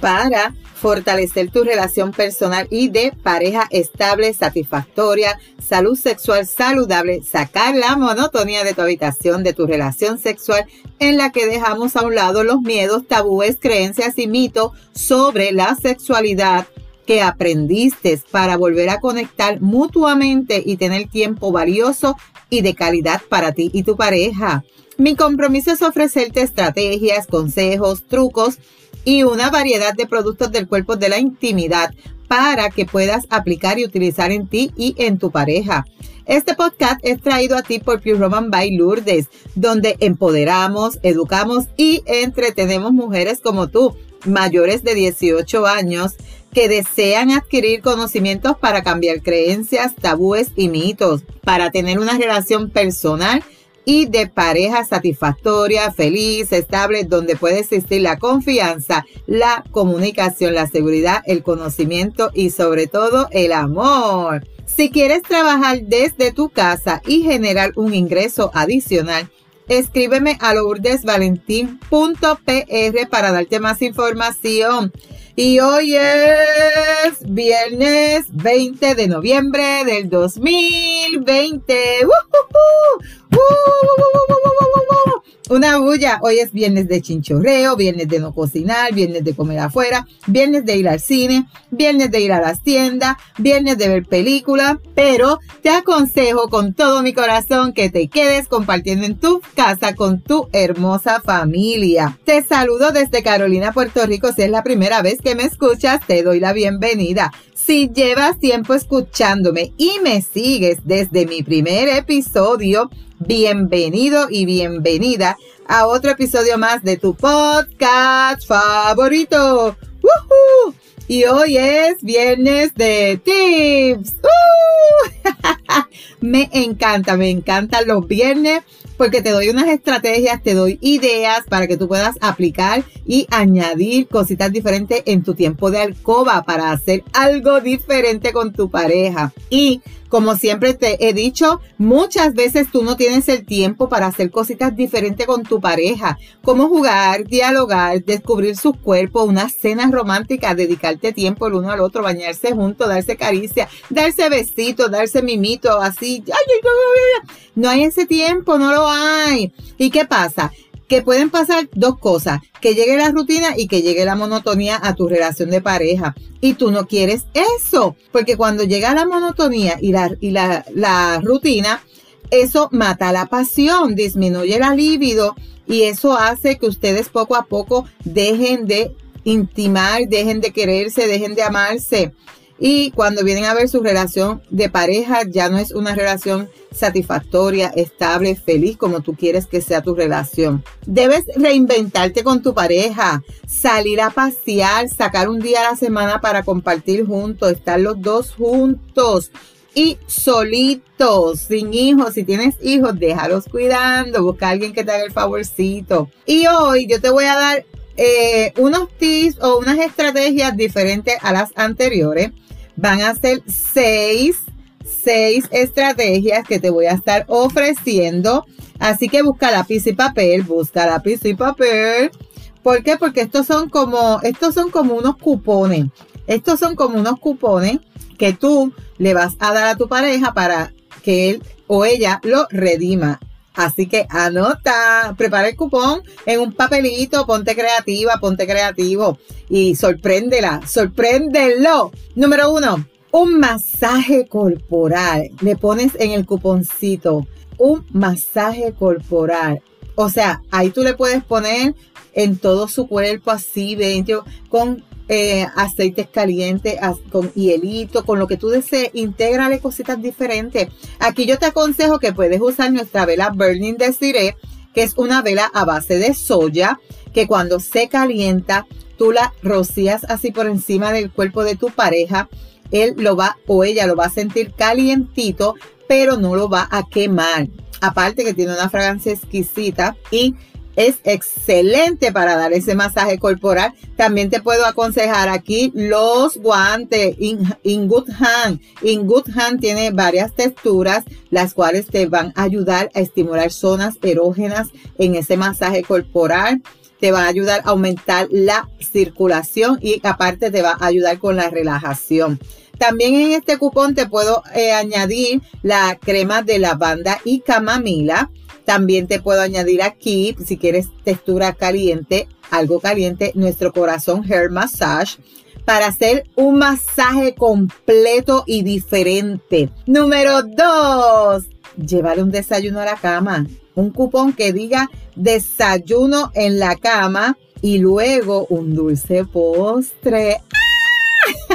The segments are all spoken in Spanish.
para fortalecer tu relación personal y de pareja estable, satisfactoria, salud sexual saludable, sacar la monotonía de tu habitación, de tu relación sexual en la que dejamos a un lado los miedos, tabúes, creencias y mitos sobre la sexualidad que aprendiste para volver a conectar mutuamente y tener tiempo valioso y de calidad para ti y tu pareja. Mi compromiso es ofrecerte estrategias, consejos, trucos, y una variedad de productos del cuerpo de la intimidad para que puedas aplicar y utilizar en ti y en tu pareja. Este podcast es traído a ti por Pure Roman by Lourdes, donde empoderamos, educamos y entretenemos mujeres como tú, mayores de 18 años, que desean adquirir conocimientos para cambiar creencias, tabúes y mitos, para tener una relación personal y de pareja satisfactoria, feliz, estable, donde puede existir la confianza, la comunicación, la seguridad, el conocimiento y sobre todo el amor. Si quieres trabajar desde tu casa y generar un ingreso adicional, escríbeme a lourdesvalentín.pr para darte más información. Y hoy es viernes 20 de noviembre del 2020. Una bulla. Hoy es viernes de chinchorreo, viernes de no cocinar, viernes de comer afuera, viernes de ir al cine, viernes de ir a las tiendas, viernes de ver películas. Pero te aconsejo con todo mi corazón que te quedes compartiendo en tu casa con tu hermosa familia. Te saludo desde Carolina, Puerto Rico. Si es la primera vez que me escuchas, te doy la bienvenida. Si llevas tiempo escuchándome y me sigues desde mi primer episodio, bienvenido y bienvenida a otro episodio más de tu podcast favorito. Y hoy es viernes de tips. me encanta, me encantan los viernes porque te doy unas estrategias, te doy ideas para que tú puedas aplicar y añadir cositas diferentes en tu tiempo de alcoba para hacer algo diferente con tu pareja. Y como siempre te he dicho, muchas veces tú no tienes el tiempo para hacer cositas diferentes con tu pareja, como jugar, dialogar, descubrir sus cuerpos, unas cenas románticas, dedicarte tiempo el uno al otro, bañarse juntos, darse caricia, darse besitos, darse mimito, así. No hay ese tiempo, no lo hay. ¿Y qué pasa? Que pueden pasar dos cosas, que llegue la rutina y que llegue la monotonía a tu relación de pareja. Y tú no quieres eso, porque cuando llega la monotonía y la, y la, la rutina, eso mata la pasión, disminuye la libido y eso hace que ustedes poco a poco dejen de intimar, dejen de quererse, dejen de amarse. Y cuando vienen a ver su relación de pareja, ya no es una relación satisfactoria, estable, feliz como tú quieres que sea tu relación. Debes reinventarte con tu pareja, salir a pasear, sacar un día a la semana para compartir juntos, estar los dos juntos y solitos, sin hijos. Si tienes hijos, déjalos cuidando, busca a alguien que te haga el favorcito. Y hoy yo te voy a dar eh, unos tips o unas estrategias diferentes a las anteriores van a ser seis, seis estrategias que te voy a estar ofreciendo. Así que busca lápiz y papel, busca lápiz y papel. ¿Por qué? Porque estos son como, estos son como unos cupones. Estos son como unos cupones que tú le vas a dar a tu pareja para que él o ella lo redima. Así que anota, prepara el cupón en un papelito, ponte creativa, ponte creativo y sorpréndela, sorpréndelo. Número uno, un masaje corporal. Le pones en el cuponcito un masaje corporal. O sea, ahí tú le puedes poner en todo su cuerpo así dentro con eh, aceites calientes, con hielito, con lo que tú desees, intégrale cositas diferentes. Aquí yo te aconsejo que puedes usar nuestra vela Burning Desiree, que es una vela a base de soya, que cuando se calienta, tú la rocías así por encima del cuerpo de tu pareja. Él lo va o ella lo va a sentir calientito, pero no lo va a quemar. Aparte que tiene una fragancia exquisita y es excelente para dar ese masaje corporal. También te puedo aconsejar aquí los guantes in, Good Hand. In Good Hand tiene varias texturas, las cuales te van a ayudar a estimular zonas erógenas en ese masaje corporal te va a ayudar a aumentar la circulación y aparte te va a ayudar con la relajación. También en este cupón te puedo eh, añadir la crema de lavanda y camamila también te puedo añadir aquí, si quieres textura caliente, algo caliente, nuestro corazón hair massage para hacer un masaje completo y diferente. Número dos, llevar un desayuno a la cama. Un cupón que diga desayuno en la cama y luego un dulce postre.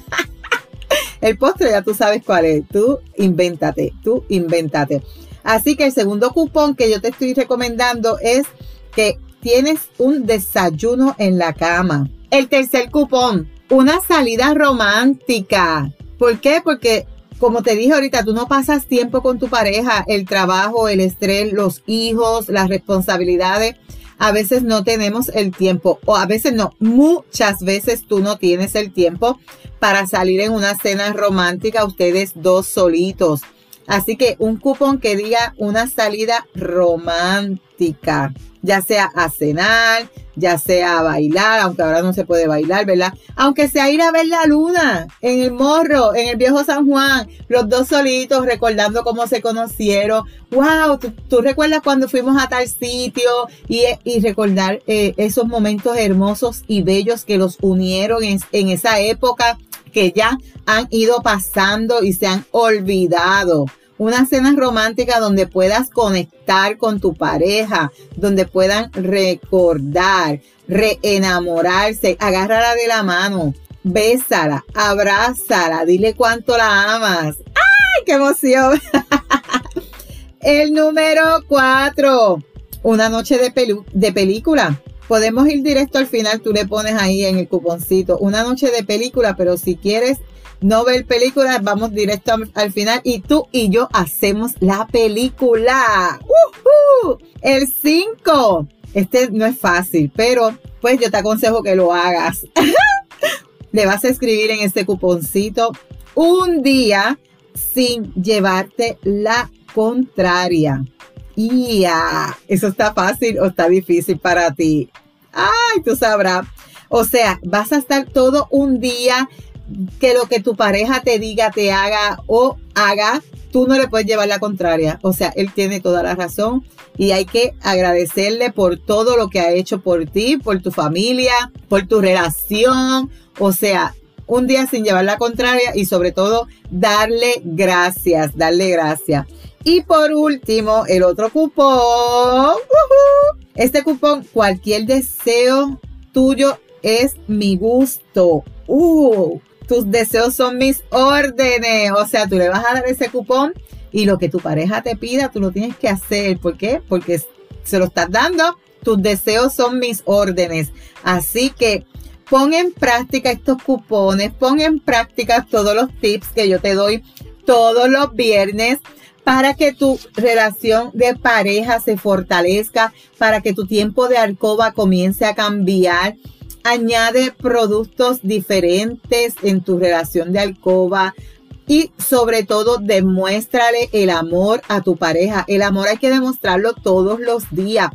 El postre ya tú sabes cuál es. Tú invéntate, tú invéntate. Así que el segundo cupón que yo te estoy recomendando es que tienes un desayuno en la cama. El tercer cupón, una salida romántica. ¿Por qué? Porque como te dije ahorita, tú no pasas tiempo con tu pareja, el trabajo, el estrés, los hijos, las responsabilidades. A veces no tenemos el tiempo o a veces no, muchas veces tú no tienes el tiempo para salir en una cena romántica ustedes dos solitos. Así que un cupón que diga una salida romántica, ya sea a cenar, ya sea a bailar, aunque ahora no se puede bailar, ¿verdad? Aunque sea ir a ver la luna en el morro, en el viejo San Juan, los dos solitos recordando cómo se conocieron. ¡Wow! ¿Tú, recuerdas cuando fuimos a tal sitio y, recordar eh, esos momentos hermosos y bellos que los unieron en, en esa época que ya han ido pasando y se han olvidado una cena romántica donde puedas conectar con tu pareja, donde puedan recordar, reenamorarse, agárrala de la mano, bésala, abrázala, dile cuánto la amas. ¡Ay, qué emoción! El número cuatro, una noche de, de película. Podemos ir directo al final, tú le pones ahí en el cuponcito, una noche de película, pero si quieres no ver películas, vamos directo al final y tú y yo hacemos la película. El 5. Este no es fácil, pero pues yo te aconsejo que lo hagas. Le vas a escribir en este cuponcito un día sin llevarte la contraria. Y eso está fácil o está difícil para ti. Ay, tú sabrás. O sea, vas a estar todo un día que lo que tu pareja te diga, te haga o haga, tú no le puedes llevar la contraria. O sea, él tiene toda la razón y hay que agradecerle por todo lo que ha hecho por ti, por tu familia, por tu relación. O sea, un día sin llevar la contraria y sobre todo darle gracias, darle gracias. Y por último, el otro cupón. Este cupón, cualquier deseo tuyo es mi gusto. Uh, tus deseos son mis órdenes. O sea, tú le vas a dar ese cupón y lo que tu pareja te pida, tú lo tienes que hacer. ¿Por qué? Porque se lo estás dando. Tus deseos son mis órdenes. Así que pon en práctica estos cupones, pon en práctica todos los tips que yo te doy todos los viernes para que tu relación de pareja se fortalezca, para que tu tiempo de alcoba comience a cambiar añade productos diferentes en tu relación de alcoba y sobre todo demuéstrale el amor a tu pareja. El amor hay que demostrarlo todos los días.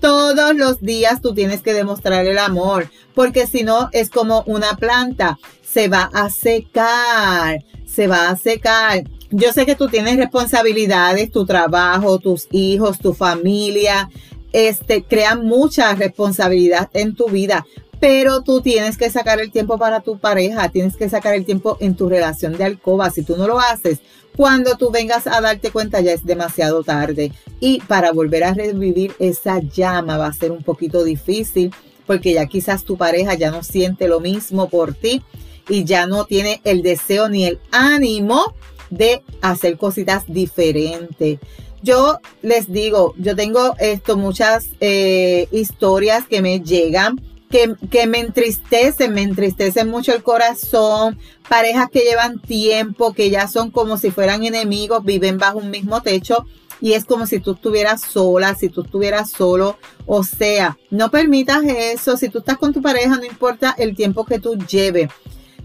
Todos los días tú tienes que demostrar el amor, porque si no es como una planta, se va a secar, se va a secar. Yo sé que tú tienes responsabilidades, tu trabajo, tus hijos, tu familia, este, crean mucha responsabilidad en tu vida, pero tú tienes que sacar el tiempo para tu pareja, tienes que sacar el tiempo en tu relación de alcoba. Si tú no lo haces, cuando tú vengas a darte cuenta ya es demasiado tarde. Y para volver a revivir esa llama va a ser un poquito difícil porque ya quizás tu pareja ya no siente lo mismo por ti y ya no tiene el deseo ni el ánimo de hacer cositas diferentes. Yo les digo, yo tengo esto, muchas eh, historias que me llegan que, me entristecen, me entristece mucho el corazón, parejas que llevan tiempo, que ya son como si fueran enemigos, viven bajo un mismo techo y es como si tú estuvieras sola, si tú estuvieras solo. O sea, no permitas eso. Si tú estás con tu pareja, no importa el tiempo que tú lleves,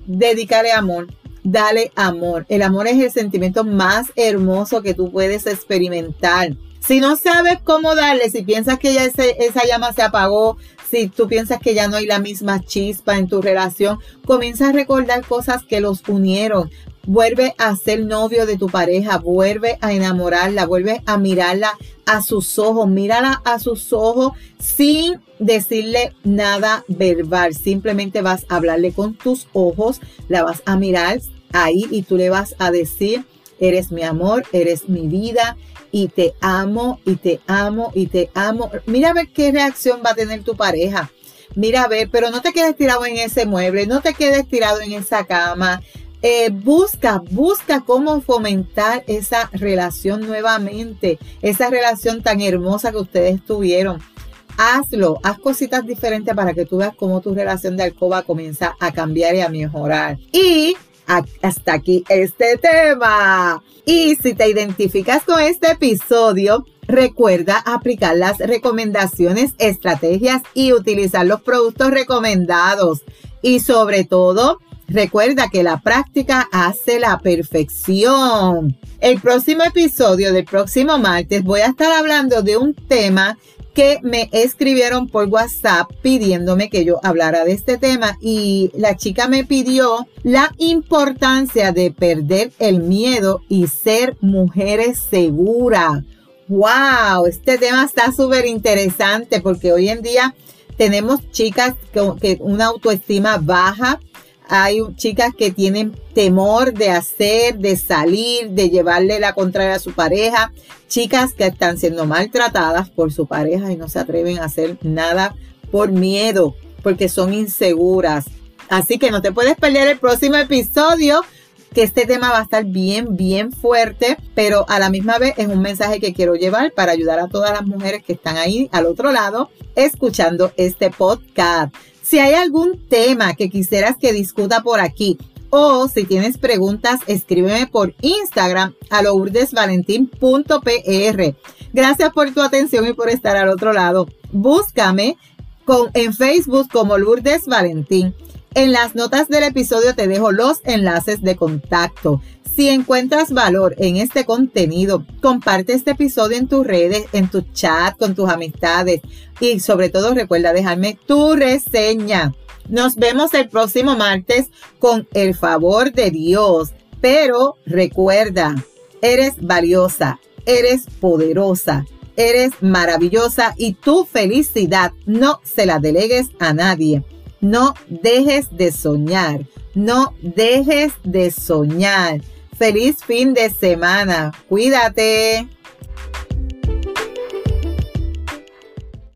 dedícale amor. Dale amor. El amor es el sentimiento más hermoso que tú puedes experimentar. Si no sabes cómo darle, si piensas que ya esa llama se apagó, si tú piensas que ya no hay la misma chispa en tu relación, comienza a recordar cosas que los unieron. Vuelve a ser novio de tu pareja, vuelve a enamorarla, vuelve a mirarla a sus ojos, mírala a sus ojos sin decirle nada verbal, simplemente vas a hablarle con tus ojos, la vas a mirar ahí y tú le vas a decir, eres mi amor, eres mi vida, y te amo y te amo y te amo. Mira a ver qué reacción va a tener tu pareja. Mira a ver, pero no te quedes tirado en ese mueble, no te quedes tirado en esa cama. Eh, busca, busca cómo fomentar esa relación nuevamente, esa relación tan hermosa que ustedes tuvieron. Hazlo, haz cositas diferentes para que tú veas cómo tu relación de alcoba comienza a cambiar y a mejorar. Y hasta aquí este tema. Y si te identificas con este episodio, recuerda aplicar las recomendaciones, estrategias y utilizar los productos recomendados. Y sobre todo, recuerda que la práctica hace la perfección. El próximo episodio del próximo martes voy a estar hablando de un tema que me escribieron por WhatsApp pidiéndome que yo hablara de este tema y la chica me pidió la importancia de perder el miedo y ser mujeres seguras. ¡Wow! Este tema está súper interesante porque hoy en día tenemos chicas con una autoestima baja, hay chicas que tienen temor de hacer, de salir, de llevarle la contraria a su pareja. Chicas que están siendo maltratadas por su pareja y no se atreven a hacer nada por miedo, porque son inseguras. Así que no te puedes perder el próximo episodio, que este tema va a estar bien, bien fuerte, pero a la misma vez es un mensaje que quiero llevar para ayudar a todas las mujeres que están ahí al otro lado escuchando este podcast. Si hay algún tema que quisieras que discuta por aquí o si tienes preguntas, escríbeme por Instagram a lourdesvalentín.pr. Gracias por tu atención y por estar al otro lado. Búscame en Facebook como Lourdes Valentín. En las notas del episodio te dejo los enlaces de contacto. Si encuentras valor en este contenido, comparte este episodio en tus redes, en tu chat, con tus amistades y sobre todo recuerda dejarme tu reseña. Nos vemos el próximo martes con el favor de Dios. Pero recuerda, eres valiosa, eres poderosa, eres maravillosa y tu felicidad no se la delegues a nadie. No dejes de soñar, no dejes de soñar. Feliz fin de semana. Cuídate.